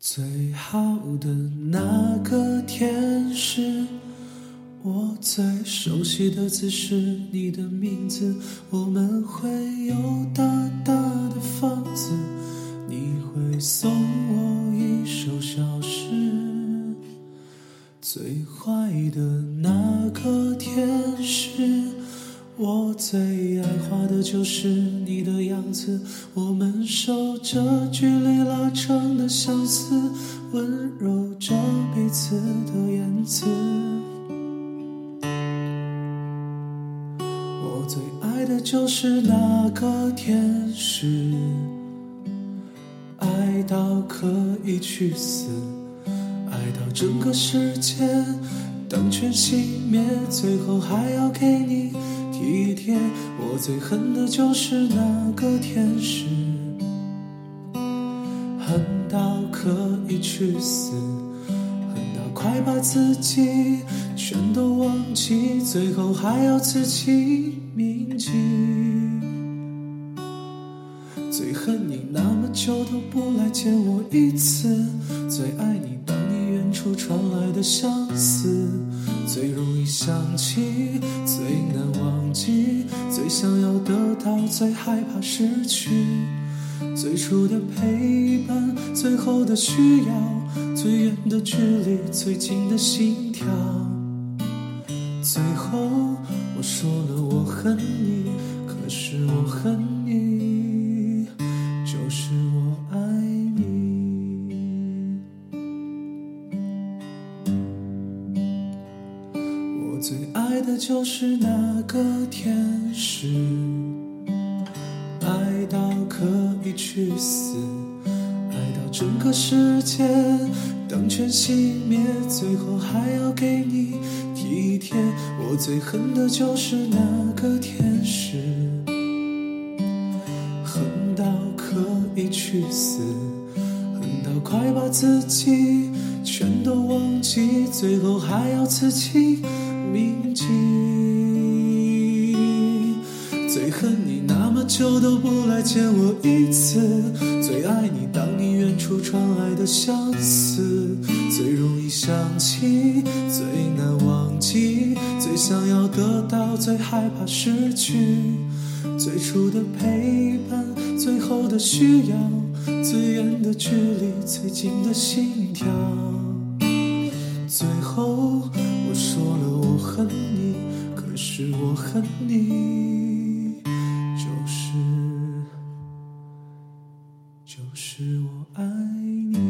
最好的那个天使，我最熟悉的字是你的名字。我们会有大大的房子，你会送我一首小诗。最坏的那个天使。我最爱画的就是你的样子，我们守着距离拉长相思，温柔着彼此的言辞。我最爱的就是那个天使，爱到可以去死，爱到整个世界灯全熄灭，最后还要给你。体贴，我最恨的就是那个天使，恨到可以去死，恨到快把自己全都忘记，最后还要自己铭记。最恨你那么久都不来见我一次，最爱你当你远处传来的相思。最容易想起，最难忘记，最想要得到，最害怕失去。最初的陪，最后的需要，最远的距离，最近的心跳。最后我说了我恨你，可是我恨你，就是我爱你。我最爱的就是那个天使，爱到可以去死，整个世界灯全熄灭，最后还要给你体贴。我最恨的就是那个天使，恨到可以去死，恨到快把自己全都忘记，最后还要自己。铭记，最恨你久都不来见我一次，最爱你当你远处传来的相思，最容易想起，最难忘记，最想要得到，最害怕失去，最初的陪伴，最后的需要，最远的距离，最近的心跳，最后。我说了我恨你，可是我恨你。就是我爱你。